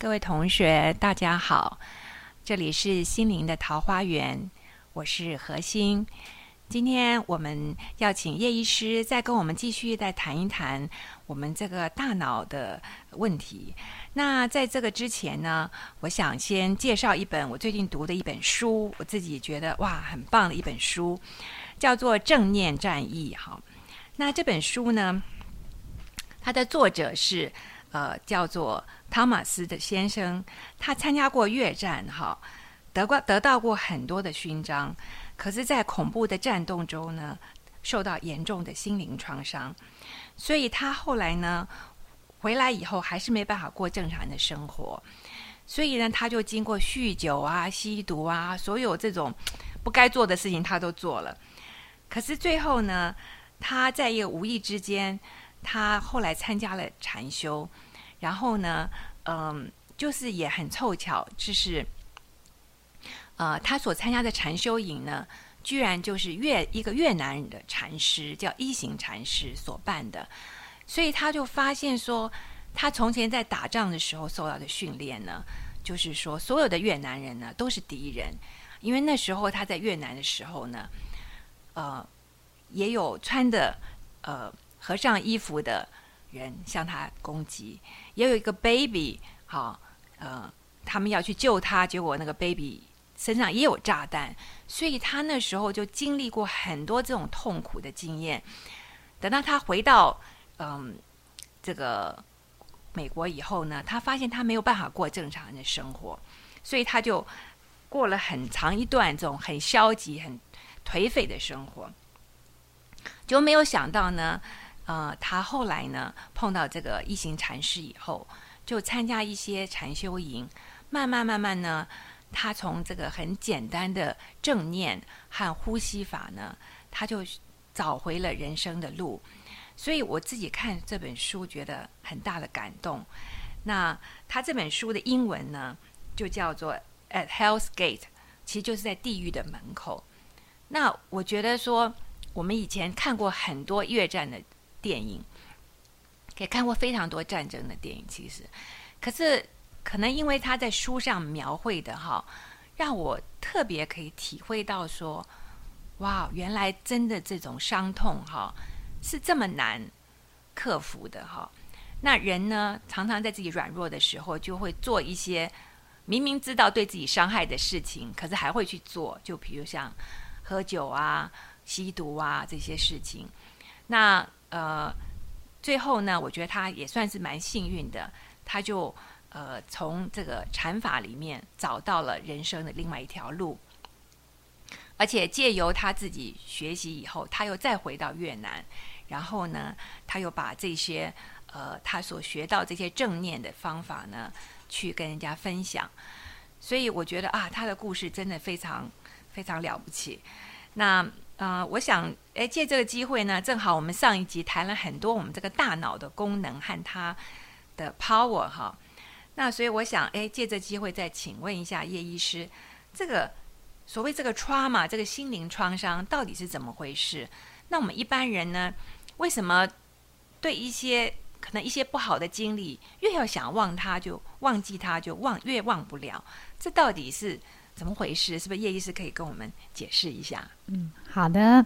各位同学，大家好，这里是心灵的桃花源，我是何心。今天我们要请叶医师再跟我们继续再谈一谈我们这个大脑的问题。那在这个之前呢，我想先介绍一本我最近读的一本书，我自己觉得哇很棒的一本书，叫做《正念战役》。哈，那这本书呢，它的作者是呃叫做。汤马斯的先生，他参加过越战，哈，得过得到过很多的勋章，可是，在恐怖的战斗中呢，受到严重的心灵创伤，所以他后来呢，回来以后还是没办法过正常的生活，所以呢，他就经过酗酒啊、吸毒啊，所有这种不该做的事情他都做了，可是最后呢，他在一个无意之间，他后来参加了禅修。然后呢，嗯，就是也很凑巧，就是，呃，他所参加的禅修营呢，居然就是越一个越南人的禅师，叫一行禅师所办的，所以他就发现说，他从前在打仗的时候受到的训练呢，就是说所有的越南人呢都是敌人，因为那时候他在越南的时候呢，呃，也有穿的呃和尚衣服的。人向他攻击，也有一个 baby，好，呃，他们要去救他，结果那个 baby 身上也有炸弹，所以他那时候就经历过很多这种痛苦的经验。等到他回到嗯这个美国以后呢，他发现他没有办法过正常人的生活，所以他就过了很长一段这种很消极、很颓废的生活，就没有想到呢。呃，他后来呢碰到这个一行禅师以后，就参加一些禅修营，慢慢慢慢呢，他从这个很简单的正念和呼吸法呢，他就找回了人生的路。所以我自己看这本书，觉得很大的感动。那他这本书的英文呢，就叫做《At Hell's Gate》，其实就是在地狱的门口。那我觉得说，我们以前看过很多越战的。电影也看过非常多战争的电影，其实，可是可能因为他在书上描绘的哈，让我特别可以体会到说，哇，原来真的这种伤痛哈是这么难克服的哈。那人呢，常常在自己软弱的时候，就会做一些明明知道对自己伤害的事情，可是还会去做，就比如像喝酒啊、吸毒啊这些事情，那。呃，最后呢，我觉得他也算是蛮幸运的，他就呃从这个禅法里面找到了人生的另外一条路，而且借由他自己学习以后，他又再回到越南，然后呢，他又把这些呃他所学到这些正念的方法呢，去跟人家分享，所以我觉得啊，他的故事真的非常非常了不起，那。呃，我想，哎，借这个机会呢，正好我们上一集谈了很多我们这个大脑的功能和它的 power 哈。那所以我想，哎，借这机会再请问一下叶医师，这个所谓这个 trauma 这个心灵创伤到底是怎么回事？那我们一般人呢，为什么对一些可能一些不好的经历，越要想忘它就忘记它就忘越忘不了？这到底是？怎么回事？是不是叶医师可以跟我们解释一下？嗯，好的。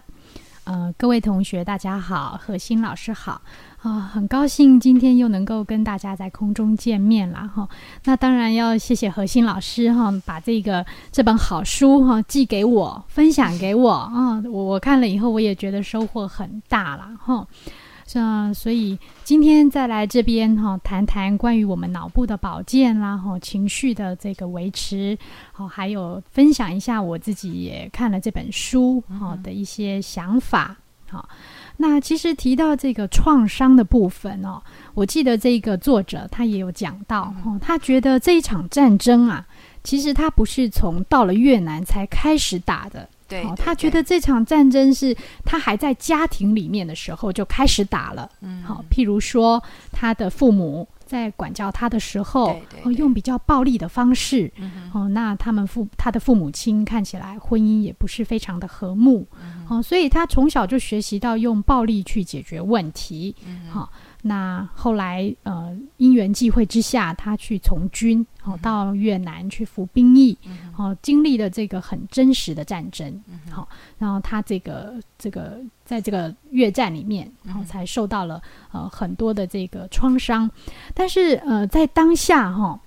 呃，各位同学，大家好，何欣老师好啊，很高兴今天又能够跟大家在空中见面了哈。那当然要谢谢何欣老师哈，把这个这本好书哈寄给我，分享给我啊。我我看了以后，我也觉得收获很大了哈。像所以今天再来这边哈，谈谈关于我们脑部的保健啦，哈，情绪的这个维持，好，还有分享一下我自己也看了这本书哈的一些想法。好，那其实提到这个创伤的部分哦，我记得这个作者他也有讲到哦，他觉得这一场战争啊，其实他不是从到了越南才开始打的。对，他觉得这场战争是他还在家庭里面的时候就开始打了。嗯，好，譬如说他的父母在管教他的时候，用比较暴力的方式。哦，那他们父他的父母亲看起来婚姻也不是非常的和睦。哦，所以他从小就学习到用暴力去解决问题。好，那后来呃因缘际会之下，他去从军，哦，到越南去服兵役，哦，经历了这个很真实的战争，好，然后他这个这个在这个越战里面，然后才受到了呃很多的这个创伤，但是呃在当下哈。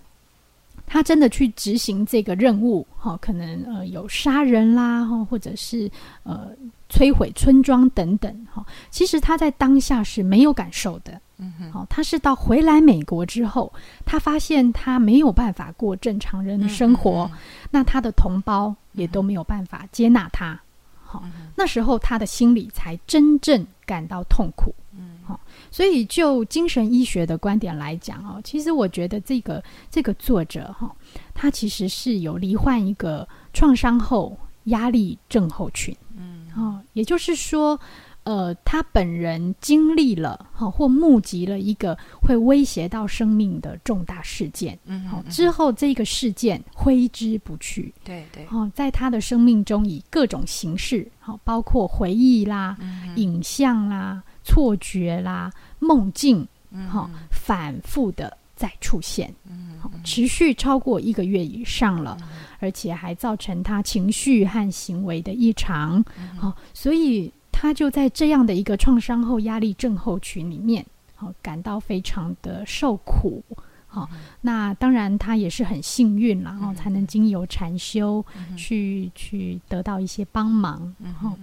他真的去执行这个任务，哈，可能呃有杀人啦，哈，或者是呃摧毁村庄等等，哈。其实他在当下是没有感受的，嗯哼。好，他是到回来美国之后，他发现他没有办法过正常人的生活，那他的同胞也都没有办法接纳他，好，那时候他的心里才真正感到痛苦。嗯，好所以，就精神医学的观点来讲哦，其实我觉得这个这个作者哈，他其实是有罹患一个创伤后压力症候群，嗯，哦，也就是说，呃，他本人经历了哈或目击了一个会威胁到生命的重大事件，嗯，好，之后这个事件挥之不去，对对，哦，在他的生命中以各种形式，好，包括回忆啦、影像啦。错觉啦，梦境，哈，反复的再出现，嗯，持续超过一个月以上了，而且还造成他情绪和行为的异常，好，所以他就在这样的一个创伤后压力症候群里面，好，感到非常的受苦，好，那当然他也是很幸运然后才能经由禅修去去得到一些帮忙，哈，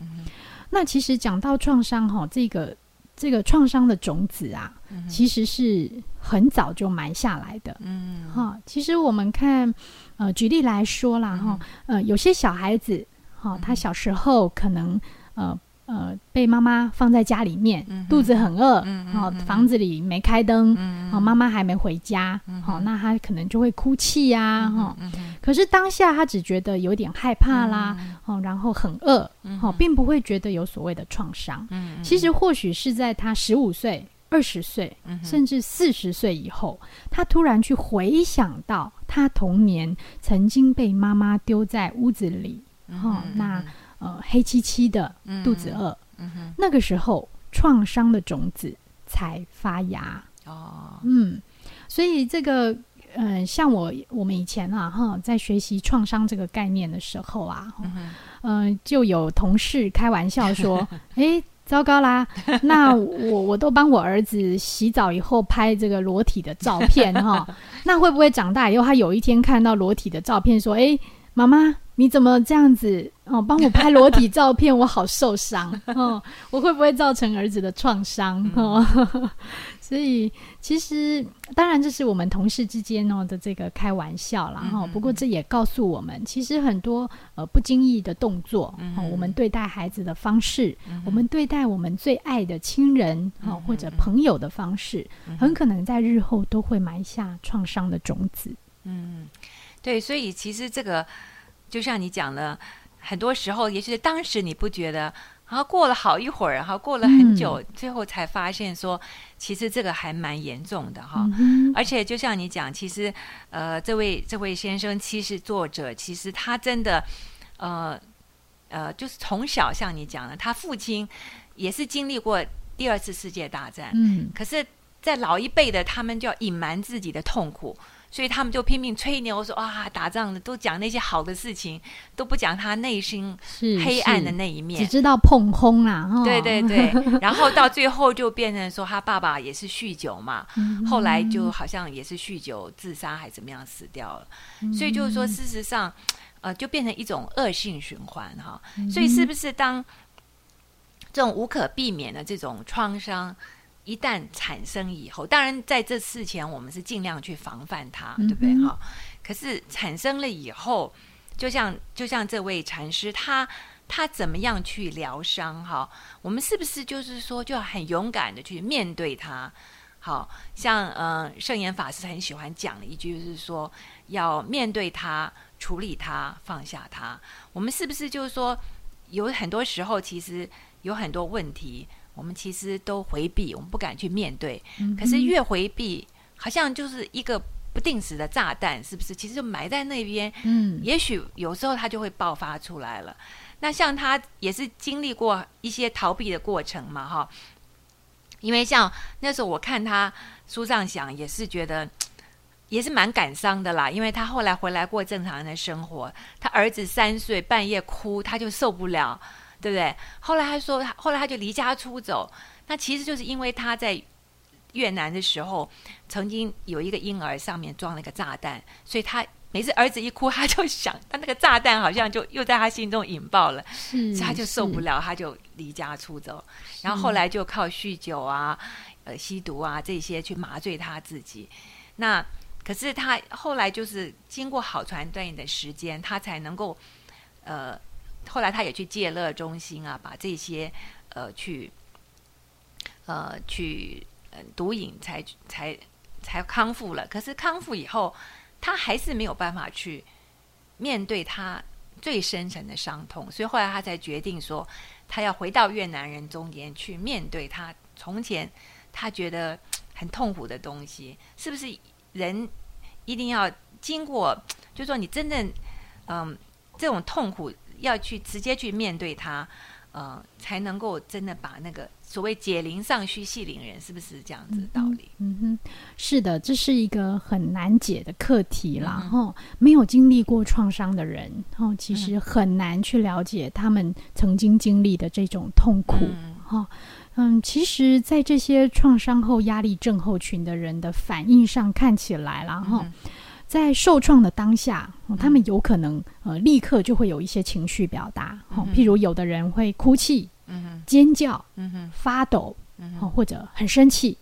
那其实讲到创伤，哈，这个。这个创伤的种子啊，其实是很早就埋下来的。嗯，哈，其实我们看，呃，举例来说啦，哈，呃，有些小孩子，哈，他小时候可能，呃。呃，被妈妈放在家里面，肚子很饿，好，房子里没开灯，好，妈妈还没回家，好，那他可能就会哭泣呀，哈。可是当下他只觉得有点害怕啦，哦，然后很饿，好，并不会觉得有所谓的创伤。其实或许是在他十五岁、二十岁，甚至四十岁以后，他突然去回想到他童年曾经被妈妈丢在屋子里，哈，那。呃，黑漆漆的，肚子饿，那个时候创伤的种子才发芽。哦，嗯，所以这个，嗯，像我我们以前啊，哈，在学习创伤这个概念的时候啊，嗯，就有同事开玩笑说：“ 哎，糟糕啦，那我我都帮我儿子洗澡以后拍这个裸体的照片，哈，那会不会长大以后他有一天看到裸体的照片，说：哎，妈妈？”你怎么这样子哦？帮我拍裸体照片，我好受伤哦！我会不会造成儿子的创伤哦？所以其实当然这是我们同事之间哦的这个开玩笑啦哈。不过这也告诉我们，其实很多呃不经意的动作哦，我们对待孩子的方式，我们对待我们最爱的亲人哦或者朋友的方式，很可能在日后都会埋下创伤的种子。嗯，对，所以其实这个。就像你讲的，很多时候，也许当时你不觉得，然后过了好一会儿，然后，过了很久，最后才发现说，其实这个还蛮严重的哈。而且就像你讲，其实呃，这位这位先生，其实作者，其实他真的，呃呃，就是从小像你讲的，他父亲也是经历过第二次世界大战，嗯，可是，在老一辈的，他们就要隐瞒自己的痛苦。所以他们就拼命吹牛说啊，打仗的都讲那些好的事情，都不讲他内心黑暗的那一面，只知道碰轰啦。对对对，然后 到最后就变成说他爸爸也是酗酒嘛，后来就好像也是酗酒自杀还怎么样死掉了。所以就是说，事实上，呃，就变成一种恶性循环哈。所以是不是当这种无可避免的这种创伤？一旦产生以后，当然在这事前我们是尽量去防范它，对不对？哈。可是产生了以后，就像就像这位禅师，他他怎么样去疗伤？哈，我们是不是就是说，就很勇敢的去面对它？好像嗯，圣严法师很喜欢讲的一句，就是说要面对它、处理它、放下它。我们是不是就是说，有很多时候其实有很多问题？我们其实都回避，我们不敢去面对。可是越回避，好像就是一个不定时的炸弹，是不是？其实就埋在那边。嗯，也许有时候它就会爆发出来了。那像他也是经历过一些逃避的过程嘛，哈。因为像那时候我看他书上想，也是觉得也是蛮感伤的啦。因为他后来回来过正常人的生活，他儿子三岁半夜哭，他就受不了，对不对？后来他说，后来他就离家出走。那其实就是因为他在越南的时候，曾经有一个婴儿上面装了一个炸弹，所以他每次儿子一哭，他就想，他那个炸弹好像就又在他心中引爆了，所以他就受不了，他就离家出走。然后后来就靠酗酒啊、呃吸毒啊这些去麻醉他自己。那可是他后来就是经过好长一段的时间，他才能够呃，后来他也去戒乐中心啊，把这些呃去。呃，去毒瘾才才才康复了。可是康复以后，他还是没有办法去面对他最深层的伤痛，所以后来他才决定说，他要回到越南人中间去面对他从前他觉得很痛苦的东西。是不是人一定要经过，就说你真正嗯这种痛苦要去直接去面对它，呃，才能够真的把那个。所谓解铃尚须系铃人，是不是这样子道理？嗯哼，是的，这是一个很难解的课题啦。哈，没有经历过创伤的人，哈，其实很难去了解他们曾经经历的这种痛苦。哈，嗯，其实，在这些创伤后压力症候群的人的反应上看起来了，哈，在受创的当下，他们有可能呃立刻就会有一些情绪表达，哈，譬如有的人会哭泣。尖叫，发抖，或者很生气，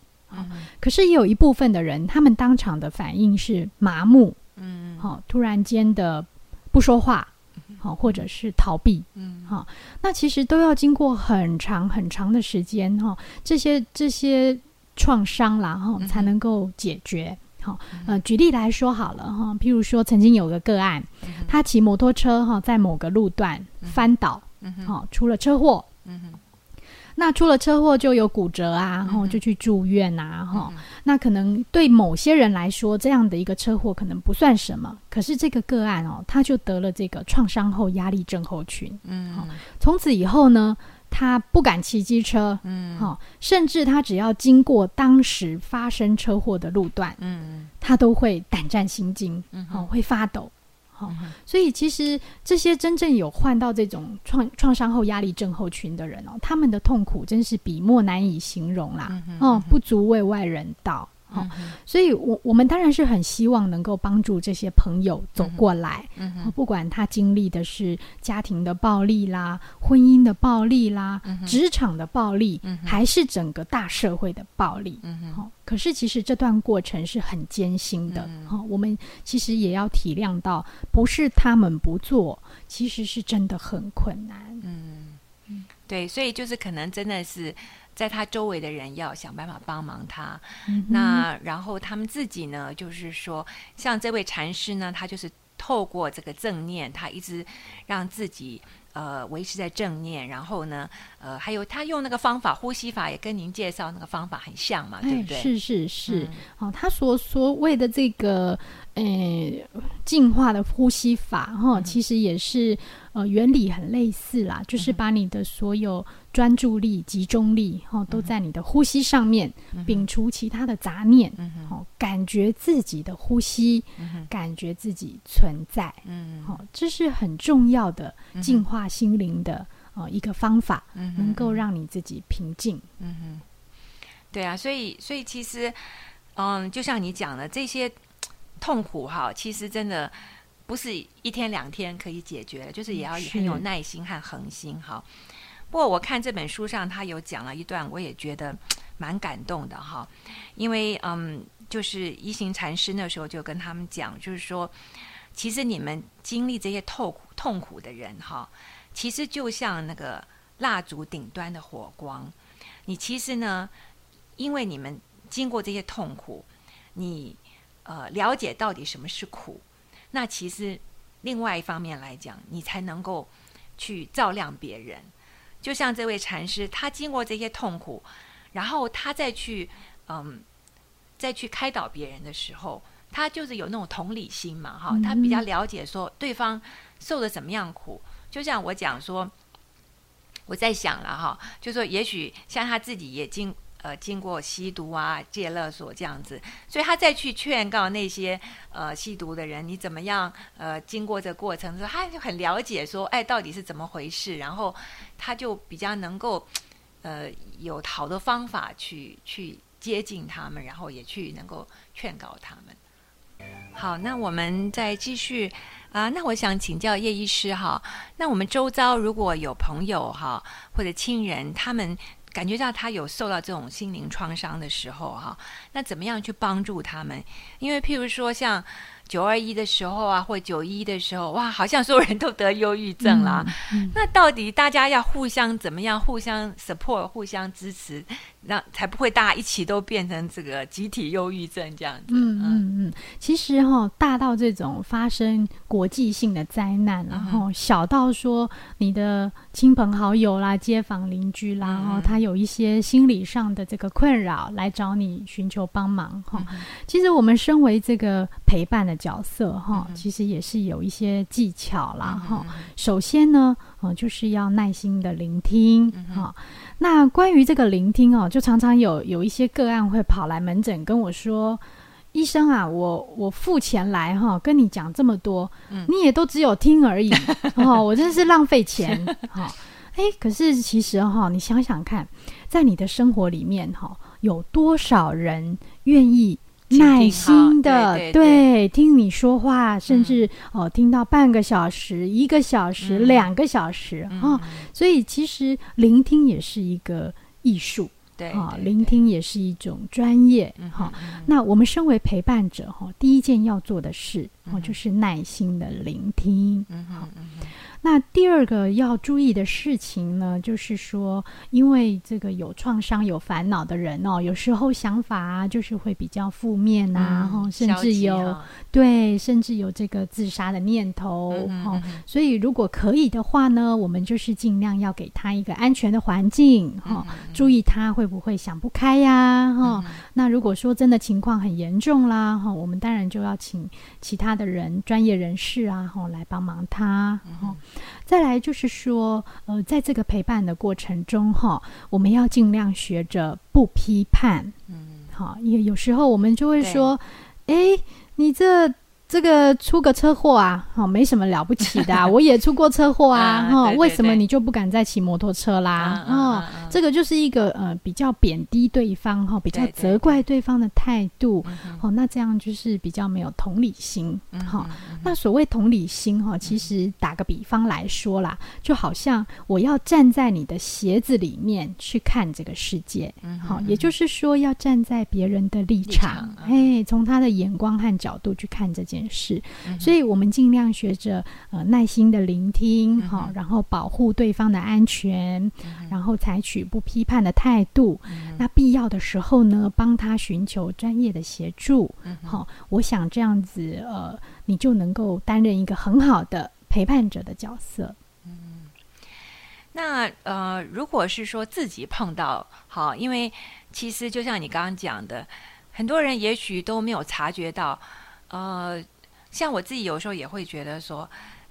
可是也有一部分的人，他们当场的反应是麻木，嗯，好，突然间的不说话，好，或者是逃避，嗯，好，那其实都要经过很长很长的时间，哈，这些这些创伤啦，哈，才能够解决，好，呃，举例来说好了，哈，譬如说曾经有个个案，他骑摩托车，哈，在某个路段翻倒，好，出了车祸。嗯哼，那出了车祸就有骨折啊，然后就去住院啊，哈。那可能对某些人来说，这样的一个车祸可能不算什么，可是这个个案哦，他就得了这个创伤后压力症候群。嗯，从此以后呢，他不敢骑机车，嗯，好，甚至他只要经过当时发生车祸的路段，嗯，他都会胆战心惊，嗯，好，会发抖。好所以其实这些真正有患到这种创创伤后压力症候群的人哦，他们的痛苦真是笔墨难以形容啦，哦，不足为外人道。哦，所以，我我们当然是很希望能够帮助这些朋友走过来。嗯不管他经历的是家庭的暴力啦、婚姻的暴力啦、职场的暴力，还是整个大社会的暴力。嗯好，可是其实这段过程是很艰辛的。哈，我们其实也要体谅到，不是他们不做，其实是真的很困难。嗯嗯，对，所以就是可能真的是。在他周围的人要想办法帮忙他，那然后他们自己呢，就是说，像这位禅师呢，他就是透过这个正念，他一直让自己呃维持在正念，然后呢，呃，还有他用那个方法呼吸法，也跟您介绍那个方法很像嘛，对不对？是是是，哦，他所所谓的这个呃进化的呼吸法哈，其实也是呃原理很类似啦，就是把你的所有。专注力、集中力，哈，都在你的呼吸上面，摒除其他的杂念，哦，感觉自己的呼吸，感觉自己存在，嗯，好，这是很重要的净化心灵的哦一个方法，能够让你自己平静。嗯哼，对啊，所以，所以其实，嗯，就像你讲的，这些痛苦哈，其实真的不是一天两天可以解决的，就是也要很有耐心和恒心，哈。不过我看这本书上，他有讲了一段，我也觉得蛮感动的哈。因为嗯，就是一行禅师那时候就跟他们讲，就是说，其实你们经历这些痛苦痛苦的人哈，其实就像那个蜡烛顶端的火光。你其实呢，因为你们经过这些痛苦，你呃了解到底什么是苦，那其实另外一方面来讲，你才能够去照亮别人。就像这位禅师，他经过这些痛苦，然后他再去，嗯，再去开导别人的时候，他就是有那种同理心嘛，哈，他比较了解说对方受了怎么样苦。就像我讲说，我在想了哈，就说也许像他自己也经呃经过吸毒啊、戒勒所这样子，所以他再去劝告那些呃吸毒的人，你怎么样？呃，经过这过程之后，他就很了解说，哎，到底是怎么回事，然后他就比较能够呃有好的方法去去接近他们，然后也去能够劝告他们。好，那我们再继续啊。那我想请教叶医师哈，那我们周遭如果有朋友哈或者亲人，他们感觉到他有受到这种心灵创伤的时候哈，那怎么样去帮助他们？因为譬如说像。九二一的时候啊，或九一的时候，哇，好像所有人都得忧郁症了。那到底大家要互相怎么样？互相 support，互相支持，让才不会大家一起都变成这个集体忧郁症这样子。嗯嗯嗯。其实哈，大到这种发生国际性的灾难，然后小到说你的亲朋好友啦、街坊邻居啦，然后他有一些心理上的这个困扰来找你寻求帮忙哈。其实我们身为这个陪伴的。角色哈，其实也是有一些技巧啦哈。首先呢，呃，就是要耐心的聆听哈。那关于这个聆听哦，就常常有有一些个案会跑来门诊跟我说：“医生啊，我我付钱来哈，跟你讲这么多，你也都只有听而已 哦，我真是浪费钱哈。”哎，可是其实哈，你想想看，在你的生活里面哈，有多少人愿意？耐心的对听你说话，甚至哦听到半个小时、一个小时、两个小时啊，所以其实聆听也是一个艺术，对啊，聆听也是一种专业哈。那我们身为陪伴者哈，第一件要做的事哦就是耐心的聆听，嗯好。那第二个要注意的事情呢，就是说，因为这个有创伤、有烦恼的人哦，有时候想法啊，就是会比较负面呐，然后甚至有对，甚至有这个自杀的念头哦。所以，如果可以的话呢，我们就是尽量要给他一个安全的环境哈，注意他会不会想不开呀哈。那如果说真的情况很严重啦哈，我们当然就要请其他的人、专业人士啊哈来帮忙他哈。再来就是说，呃，在这个陪伴的过程中，哈，我们要尽量学着不批判，嗯，好，因为有时候我们就会说，哎，你这。这个出个车祸啊，哦，没什么了不起的，啊 我也出过车祸啊，哈，为什么你就不敢再骑摩托车啦？哦，这个就是一个呃比较贬低对方哈，比较责怪对方的态度，哦，那这样就是比较没有同理心，哈。那所谓同理心哈，其实打个比方来说啦，就好像我要站在你的鞋子里面去看这个世界，好，也就是说要站在别人的立场，哎，从他的眼光和角度去看这件。是，所以我们尽量学着呃耐心的聆听，哈，然后保护对方的安全，然后采取不批判的态度。那必要的时候呢，帮他寻求专业的协助。好，我想这样子，呃，你就能够担任一个很好的陪伴者的角色。嗯，那呃，如果是说自己碰到好，因为其实就像你刚刚讲的，很多人也许都没有察觉到，呃。像我自己有时候也会觉得说，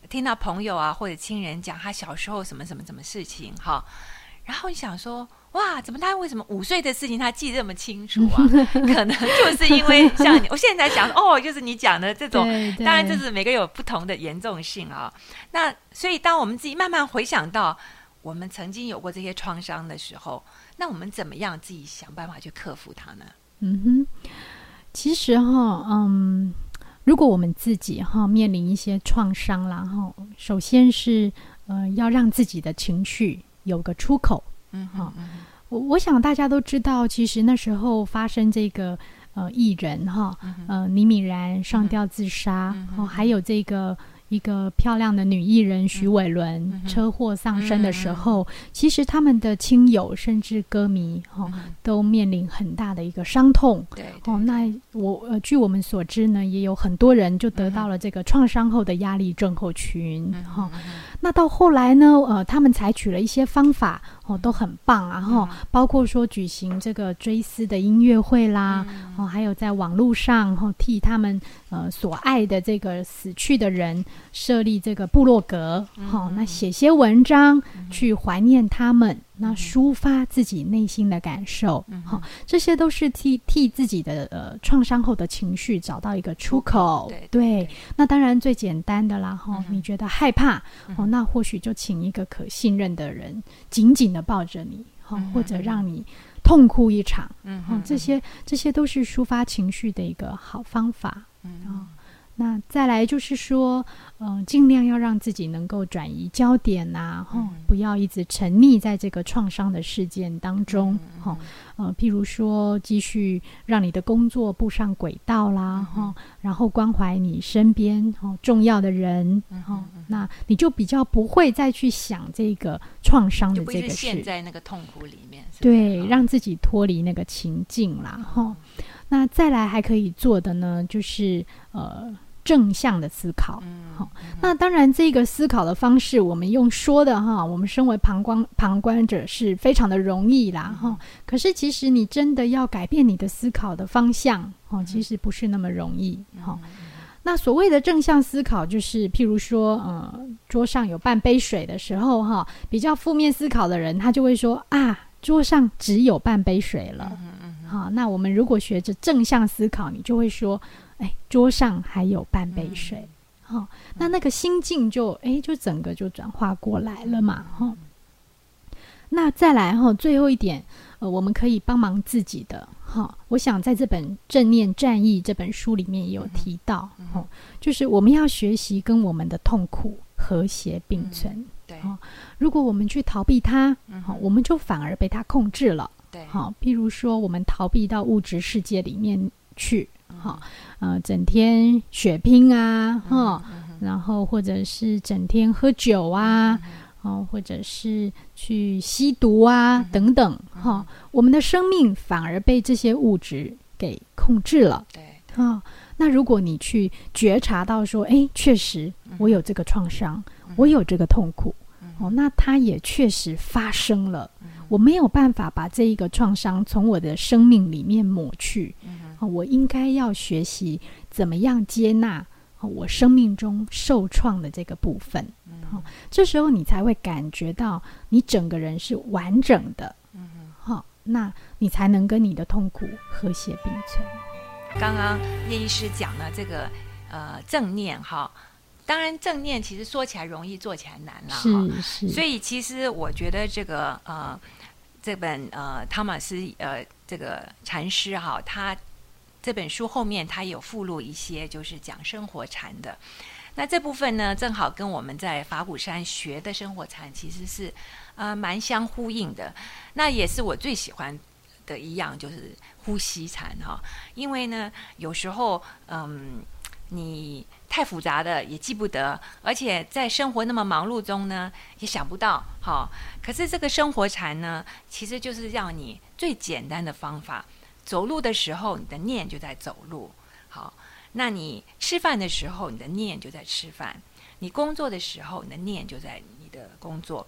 听到朋友啊或者亲人讲他小时候什么什么什么事情哈，然后你想说哇，怎么他为什么五岁的事情他记这么清楚啊？可能就是因为像你，我现在讲哦，就是你讲的这种，当然就是每个有不同的严重性啊。那所以当我们自己慢慢回想到我们曾经有过这些创伤的时候，那我们怎么样自己想办法去克服它呢？嗯哼，其实哈，嗯。如果我们自己哈面临一些创伤，然后首先是呃要让自己的情绪有个出口，嗯哈，我我想大家都知道，其实那时候发生这个呃艺人哈，呃倪敏然上吊自杀，哦还有这个。一个漂亮的女艺人徐伟伦车祸丧生的时候，其实他们的亲友甚至歌迷哈都面临很大的一个伤痛。对哦，那我呃据我们所知呢，也有很多人就得到了这个创伤后的压力症候群哈。那到后来呢，呃，他们采取了一些方法哦，都很棒啊哈，包括说举行这个追思的音乐会啦，哦，还有在网络上哈替他们呃所爱的这个死去的人。设立这个部落格，好，那写些文章去怀念他们，那抒发自己内心的感受，好，这些都是替替自己的呃创伤后的情绪找到一个出口。对，那当然最简单的啦，哈，你觉得害怕哦，那或许就请一个可信任的人紧紧的抱着你，哈，或者让你痛哭一场，嗯，这些这些都是抒发情绪的一个好方法，嗯。那再来就是说，嗯，尽量要让自己能够转移焦点呐，哈，不要一直沉溺在这个创伤的事件当中，哈，呃，譬如说，继续让你的工作步上轨道啦，哈，然后关怀你身边哈重要的人，哈，那你就比较不会再去想这个创伤的这个事，在那个痛苦里面，对，让自己脱离那个情境啦，哈。那再来还可以做的呢，就是呃正向的思考。好，那当然这个思考的方式，我们用说的哈，我们身为旁观旁观者是非常的容易啦哈。可是其实你真的要改变你的思考的方向哦，其实不是那么容易哈。那所谓的正向思考，就是譬如说，呃，桌上有半杯水的时候哈，比较负面思考的人，他就会说啊，桌上只有半杯水了。好，那我们如果学着正向思考，你就会说，哎，桌上还有半杯水，好，那那个心境就，哎，就整个就转化过来了嘛，哈。那再来哈，最后一点，呃，我们可以帮忙自己的，哈。我想在这本《正念战役》这本书里面也有提到，哈，就是我们要学习跟我们的痛苦和谐并存，对，如果我们去逃避它，好，我们就反而被它控制了。对，好，譬如说，我们逃避到物质世界里面去，哈，呃，整天血拼啊，哈，然后或者是整天喝酒啊，哦，或者是去吸毒啊，等等，哈，我们的生命反而被这些物质给控制了。对，哈，那如果你去觉察到说，哎，确实我有这个创伤，我有这个痛苦，哦，那它也确实发生了。我没有办法把这一个创伤从我的生命里面抹去，我应该要学习怎么样接纳我生命中受创的这个部分。好，这时候你才会感觉到你整个人是完整的。嗯好，那你才能跟你的痛苦和谐并存。刚刚叶医师讲了这个呃正念哈。当然，正念其实说起来容易，做起来难了哈。是是。所以，其实我觉得这个呃，这本呃汤马斯呃这个禅师哈，他这本书后面他有附录一些就是讲生活禅的。那这部分呢，正好跟我们在法鼓山学的生活禅其实是呃蛮相呼应的。那也是我最喜欢的一样，就是呼吸禅哈。因为呢，有时候嗯。你太复杂的也记不得，而且在生活那么忙碌中呢，也想不到。好，可是这个生活禅呢，其实就是让你最简单的方法。走路的时候，你的念就在走路。好，那你吃饭的时候，你的念就在吃饭；你工作的时候，你的念就在你的工作。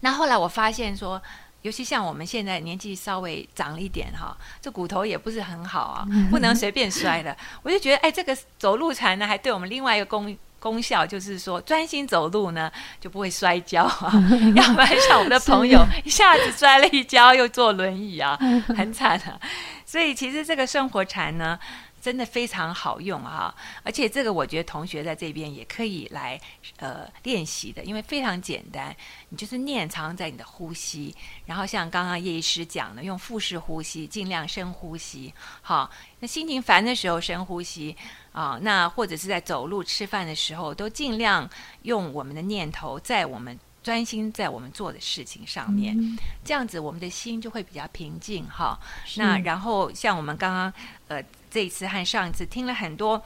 那后来我发现说。尤其像我们现在年纪稍微长了一点哈，这骨头也不是很好啊，不能随便摔的。我就觉得，哎，这个走路禅呢，还对我们另外一个功功效，就是说专心走路呢，就不会摔跤啊。要不然像我们的朋友，一下子摔了一跤，又坐轮椅啊，很惨啊。所以其实这个生活禅呢。真的非常好用哈，而且这个我觉得同学在这边也可以来呃练习的，因为非常简单，你就是念常在你的呼吸，然后像刚刚叶医师讲的，用腹式呼吸，尽量深呼吸，好，那心情烦的时候深呼吸啊，那或者是在走路、吃饭的时候，都尽量用我们的念头在我们专心在我们做的事情上面，这样子我们的心就会比较平静哈。那然后像我们刚刚呃。这一次和上一次听了很多，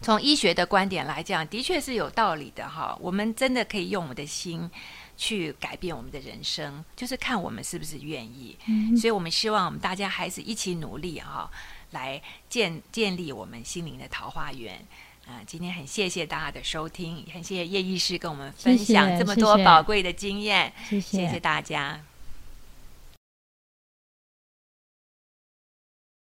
从医学的观点来讲，的确是有道理的哈。我们真的可以用我们的心去改变我们的人生，就是看我们是不是愿意。所以，我们希望我们大家还是一起努力哈，来建建立我们心灵的桃花源。啊，今天很谢谢大家的收听，很谢谢叶医师跟我们分享这么多宝贵的经验，谢谢大家。